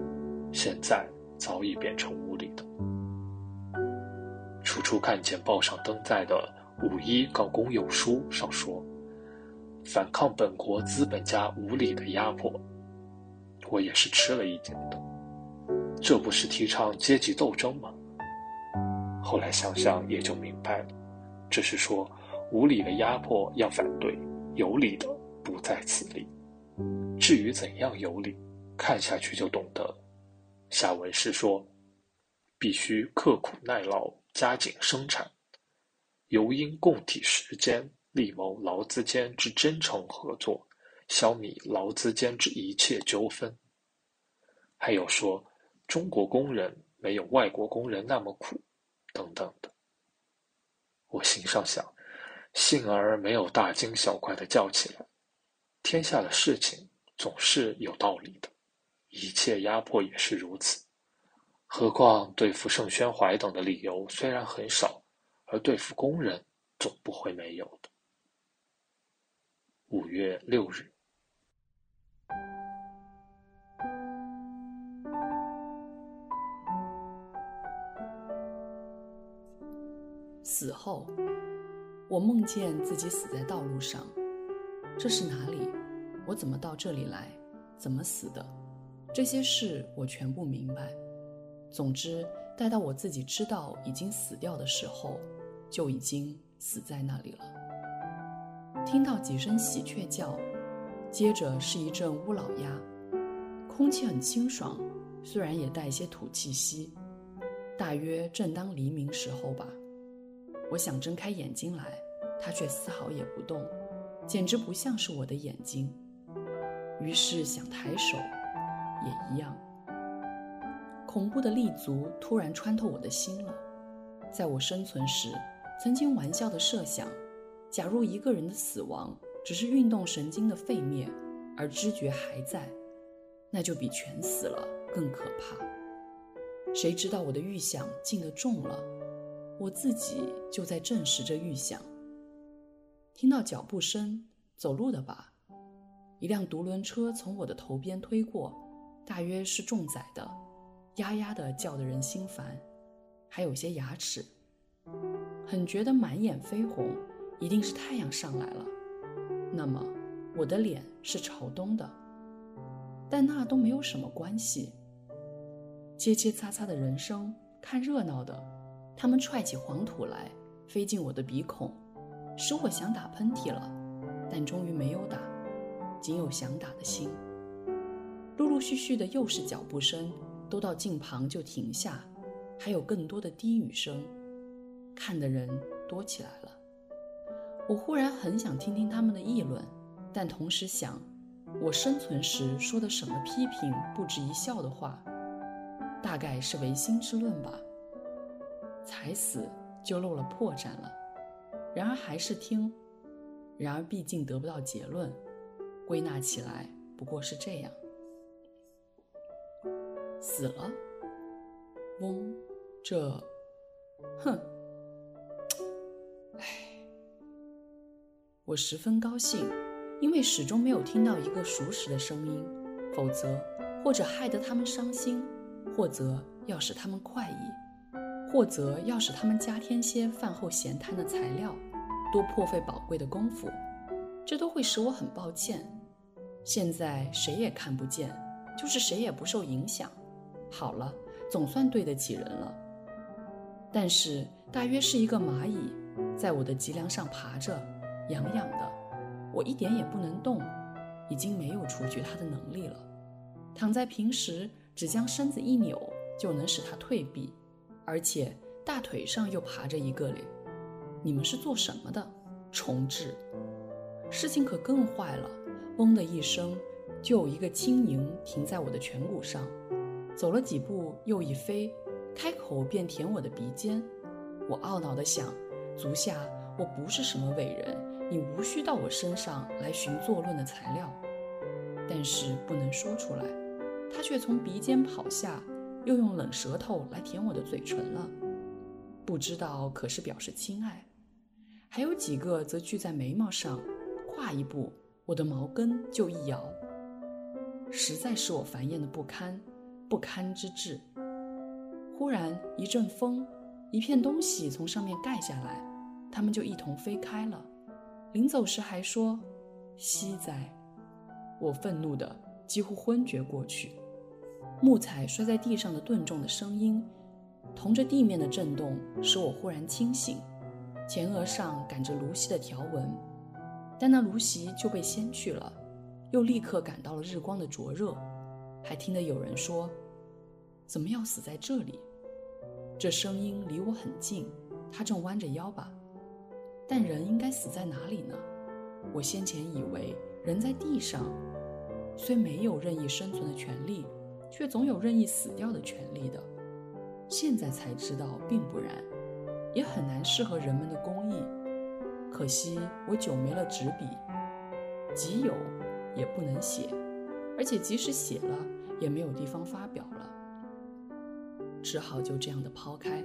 现在。早已变成无理的。初初看见报上登载的《五一告公有书》上说，反抗本国资本家无理的压迫，我也是吃了一惊的。这不是提倡阶级斗争吗？后来想想也就明白了，这是说无理的压迫要反对，有理的不在此例。至于怎样有理，看下去就懂得。下文是说，必须刻苦耐劳，加紧生产，尤应共体时间，力谋劳资间之真诚合作，消弭劳资间之一切纠纷。还有说，中国工人没有外国工人那么苦，等等的。我心上想，幸而没有大惊小怪的叫起来。天下的事情总是有道理的。一切压迫也是如此，何况对付盛宣怀等的理由虽然很少，而对付工人总不会没有的。五月六日，死后，我梦见自己死在道路上，这是哪里？我怎么到这里来？怎么死的？这些事我全部明白。总之，待到我自己知道已经死掉的时候，就已经死在那里了。听到几声喜鹊叫，接着是一阵乌老鸦，空气很清爽，虽然也带一些土气息。大约正当黎明时候吧。我想睁开眼睛来，它却丝毫也不动，简直不像是我的眼睛。于是想抬手。也一样。恐怖的立足突然穿透我的心了。在我生存时，曾经玩笑的设想：假如一个人的死亡只是运动神经的废灭，而知觉还在，那就比全死了更可怕。谁知道我的预想进得重了，我自己就在证实着预想。听到脚步声，走路的吧？一辆独轮车从我的头边推过，大约是重载的，呀呀的叫得人心烦，还有些牙齿。很觉得满眼绯红，一定是太阳上来了。那么我的脸是朝东的，但那都没有什么关系。切切擦擦的人声，看热闹的，他们踹起黄土来，飞进我的鼻孔，使我想打喷嚏了，但终于没有打。仅有想打的心。陆陆续续的又是脚步声，都到近旁就停下，还有更多的低语声，看的人多起来了。我忽然很想听听他们的议论，但同时想，我生存时说的什么批评不值一笑的话，大概是唯心之论吧。才死就露了破绽了，然而还是听，然而毕竟得不到结论。归纳起来不过是这样：死了，嗡，这，哼，唉，我十分高兴，因为始终没有听到一个熟识的声音，否则或者害得他们伤心，或者要使他们快意，或者要使他们加添些饭后闲谈的材料，多破费宝贵的功夫，这都会使我很抱歉。现在谁也看不见，就是谁也不受影响。好了，总算对得起人了。但是大约是一个蚂蚁，在我的脊梁上爬着，痒痒的，我一点也不能动，已经没有除去它的能力了。躺在平时，只将身子一扭就能使它退避，而且大腿上又爬着一个嘞。你们是做什么的？重置。事情可更坏了。嗡的一声，就有一个轻盈停在我的颧骨上，走了几步又一飞，开口便舔我的鼻尖。我懊恼地想：足下我不是什么伟人，你无需到我身上来寻作论的材料。但是不能说出来，他却从鼻尖跑下，又用冷舌头来舔我的嘴唇了。不知道可是表示亲爱。还有几个则聚在眉毛上，跨一步。我的毛根就一摇，实在是我烦厌的不堪，不堪之至。忽然一阵风，一片东西从上面盖下来，它们就一同飞开了。临走时还说：“惜哉！”我愤怒的几乎昏厥过去。木材摔在地上的钝重的声音，同着地面的震动，使我忽然清醒。前额上赶着芦席的条纹。但那芦席就被掀去了，又立刻感到了日光的灼热，还听得有人说：“怎么要死在这里？”这声音离我很近，他正弯着腰吧？但人应该死在哪里呢？我先前以为人在地上，虽没有任意生存的权利，却总有任意死掉的权利的。现在才知道并不然，也很难适合人们的公义。可惜我久没了纸笔，即有也不能写，而且即使写了，也没有地方发表了，只好就这样的抛开。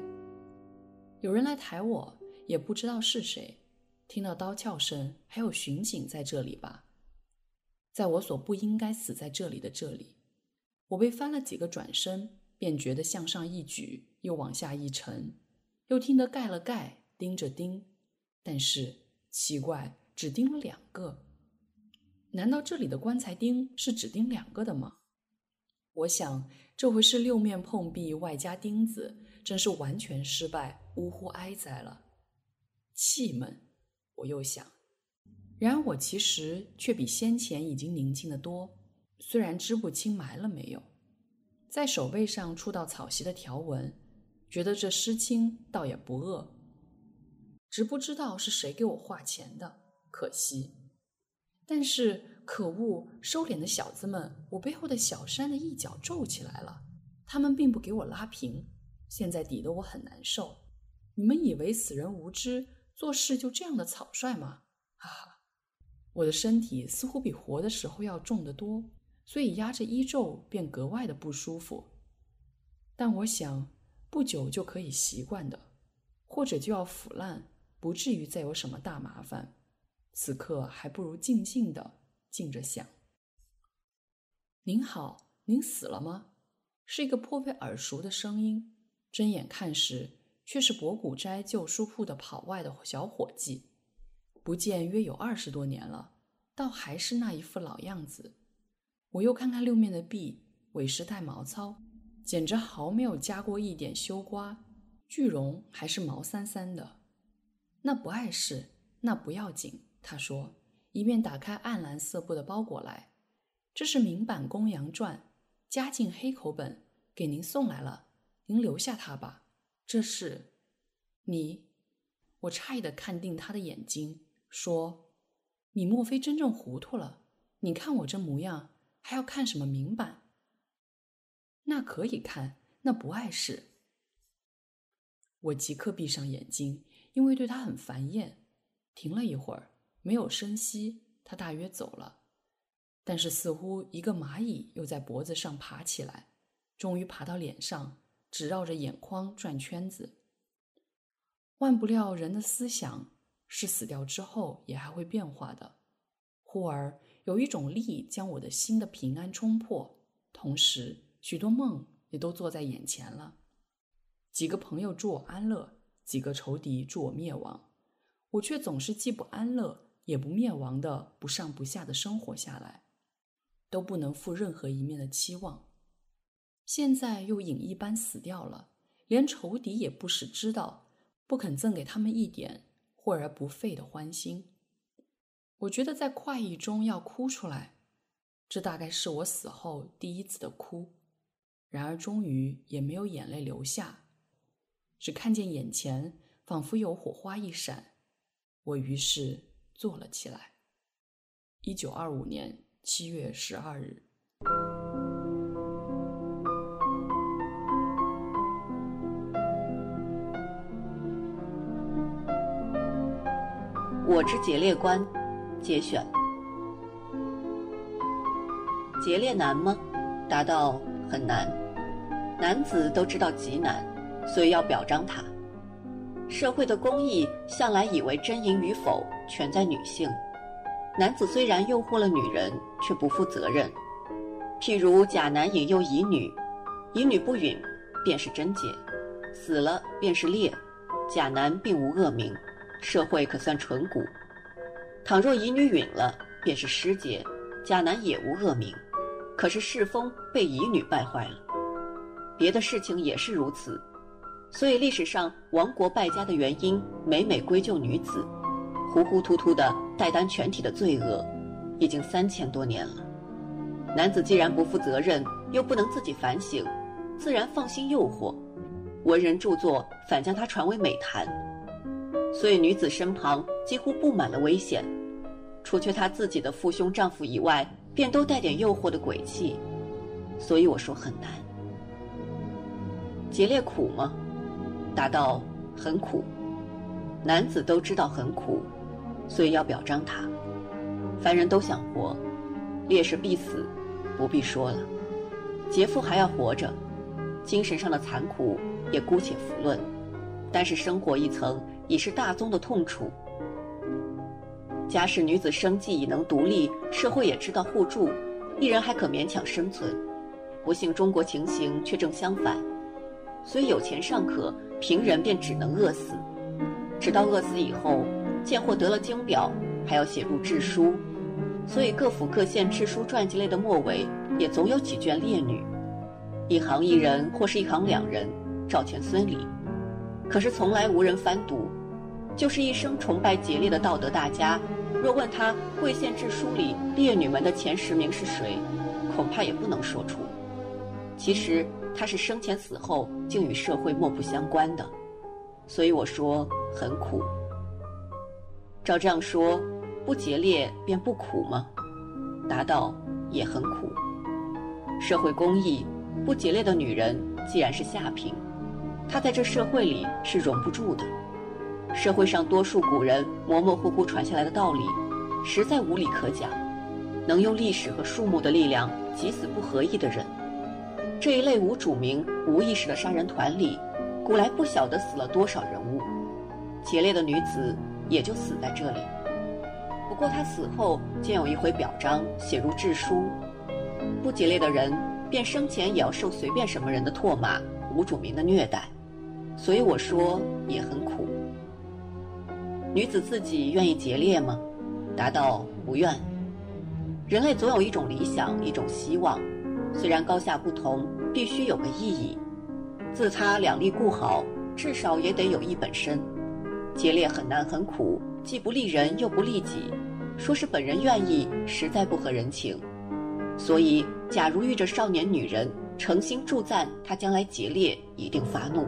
有人来抬我，也不知道是谁。听到刀鞘声，还有巡警在这里吧？在我所不应该死在这里的这里，我被翻了几个转身，便觉得向上一举，又往下一沉，又听得盖了盖，钉着钉，但是。奇怪，只钉了两个。难道这里的棺材钉是只钉两个的吗？我想这回是六面碰壁，外加钉子，真是完全失败，呜呼哀哉了。气闷，我又想。然而我其实却比先前已经宁静的多，虽然知不清埋了没有。在手背上触到草席的条纹，觉得这湿青倒也不恶。只不知道是谁给我画钱的，可惜。但是可恶，收敛的小子们，我背后的小山的一角皱起来了。他们并不给我拉平，现在抵得我很难受。你们以为死人无知，做事就这样的草率吗？哈 哈！我的身体似乎比活的时候要重得多，所以压着衣皱便格外的不舒服。但我想，不久就可以习惯的，或者就要腐烂，不至于再有什么大麻烦。此刻还不如静静的静着想。您好，您死了吗？是一个颇为耳熟的声音。睁眼看时，却是博古斋旧书铺的跑外的小伙计。不见约有二十多年了，倒还是那一副老样子。我又看看六面的壁，委实带毛糙，简直毫没有加过一点修刮，巨容还是毛三三的。那不碍事，那不要紧。他说，一面打开暗蓝色布的包裹来，这是明版《公羊传》，嘉靖黑口本，给您送来了，您留下它吧。这是，你，我诧异的看定他的眼睛。说：“你莫非真正糊涂了？你看我这模样，还要看什么明版？那可以看，那不碍事。”我即刻闭上眼睛，因为对他很烦厌。停了一会儿，没有声息，他大约走了。但是似乎一个蚂蚁又在脖子上爬起来，终于爬到脸上，只绕着眼眶转圈子。万不料人的思想。是死掉之后也还会变化的。忽而有一种力将我的心的平安冲破，同时许多梦也都坐在眼前了。几个朋友祝我安乐，几个仇敌祝我灭亡，我却总是既不安乐也不灭亡的不上不下的生活下来，都不能负任何一面的期望。现在又影一般死掉了，连仇敌也不使知道，不肯赠给他们一点。或而不费的欢心，我觉得在快意中要哭出来，这大概是我死后第一次的哭。然而终于也没有眼泪流下，只看见眼前仿佛有火花一闪，我于是坐了起来。一九二五年七月十二日。我之劫猎观，节选。劫猎难吗？答道很难。男子都知道极难，所以要表彰他。社会的公义向来以为真淫与否全在女性。男子虽然诱惑了女人，却不负责任。譬如甲男引诱乙女，乙女不允，便是贞洁；死了便是烈。甲男并无恶名。社会可算淳朴。倘若乙女允了，便是失节，甲男也无恶名。可是世风被乙女败坏了，别的事情也是如此。所以历史上亡国败家的原因，每每归咎女子，糊糊涂涂的代担全体的罪恶，已经三千多年了。男子既然不负责任，又不能自己反省，自然放心诱惑，文人著作反将他传为美谈。所以女子身旁几乎布满了危险，除却她自己的父兄丈夫以外，便都带点诱惑的鬼气。所以我说很难。劫猎苦吗？答道很苦。男子都知道很苦，所以要表彰他。凡人都想活，烈士必死，不必说了。劫富还要活着，精神上的残酷也姑且不论，但是生活一层。已是大宗的痛楚。假使女子生计已能独立，社会也知道互助，一人还可勉强生存。不幸中国情形却正相反，所以有钱尚可，贫人便只能饿死。直到饿死以后，见或得了经表，还要写入志书。所以各府各县志书传记类的末尾，也总有几卷烈女，一行一人或是一行两人，赵钱孙李。可是从来无人翻读。就是一生崇拜节烈的道德大家，若问他贵县志书里烈女们的前十名是谁，恐怕也不能说出。其实他是生前死后竟与社会漠不相关的，所以我说很苦。照这样说，不节烈便不苦吗？答道也很苦。社会公义，不节烈的女人既然是下品，她在这社会里是容不住的。社会上多数古人模模糊糊传下来的道理，实在无理可讲。能用历史和树木的力量急死不合意的人，这一类无主名、无意识的杀人团里，古来不晓得死了多少人物。劫掠的女子也就死在这里。不过她死后，竟有一回表彰写入志书：不劫猎的人，便生前也要受随便什么人的唾骂、无主名的虐待。所以我说也很苦。女子自己愿意劫猎吗？答道不愿。人类总有一种理想，一种希望，虽然高下不同，必须有个意义。自他两利固好，至少也得有益本身。劫猎很难很苦，既不利人又不利己。说是本人愿意，实在不合人情。所以，假如遇着少年女人，诚心助赞她将来劫猎，一定发怒，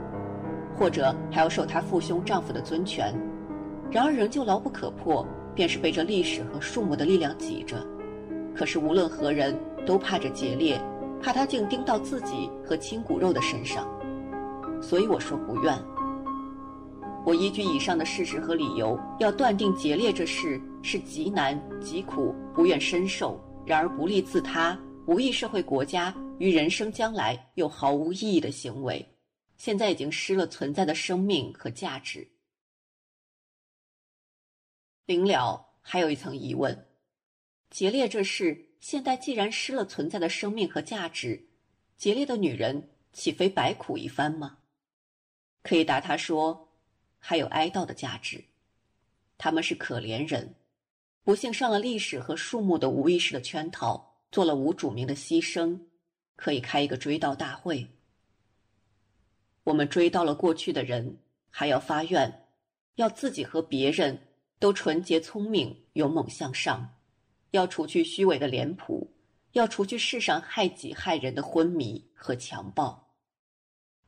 或者还要受她父兄丈夫的尊权。然而仍旧牢不可破，便是被这历史和树木的力量挤着。可是无论何人，都怕着劫猎，怕他竟盯到自己和亲骨肉的身上。所以我说不愿。我依据以上的事实和理由，要断定劫猎这事是极难极苦，不愿深受，然而不利自他，无益社会国家，与人生将来又毫无意义的行为，现在已经失了存在的生命和价值。临了，还有一层疑问：劫掠这事，现代既然失了存在的生命和价值，劫掠的女人岂非白苦一番吗？可以答他说，还有哀悼的价值。他们是可怜人，不幸上了历史和树木的无意识的圈套，做了无主名的牺牲，可以开一个追悼大会。我们追悼了过去的人，还要发愿，要自己和别人。都纯洁聪明、勇猛向上，要除去虚伪的脸谱，要除去世上害己害人的昏迷和强暴。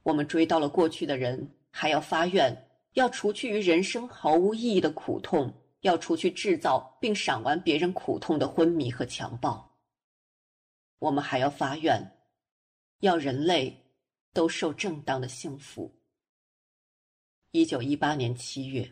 我们追到了过去的人，还要发愿，要除去于人生毫无意义的苦痛，要除去制造并赏玩别人苦痛的昏迷和强暴。我们还要发愿，要人类都受正当的幸福。一九一八年七月。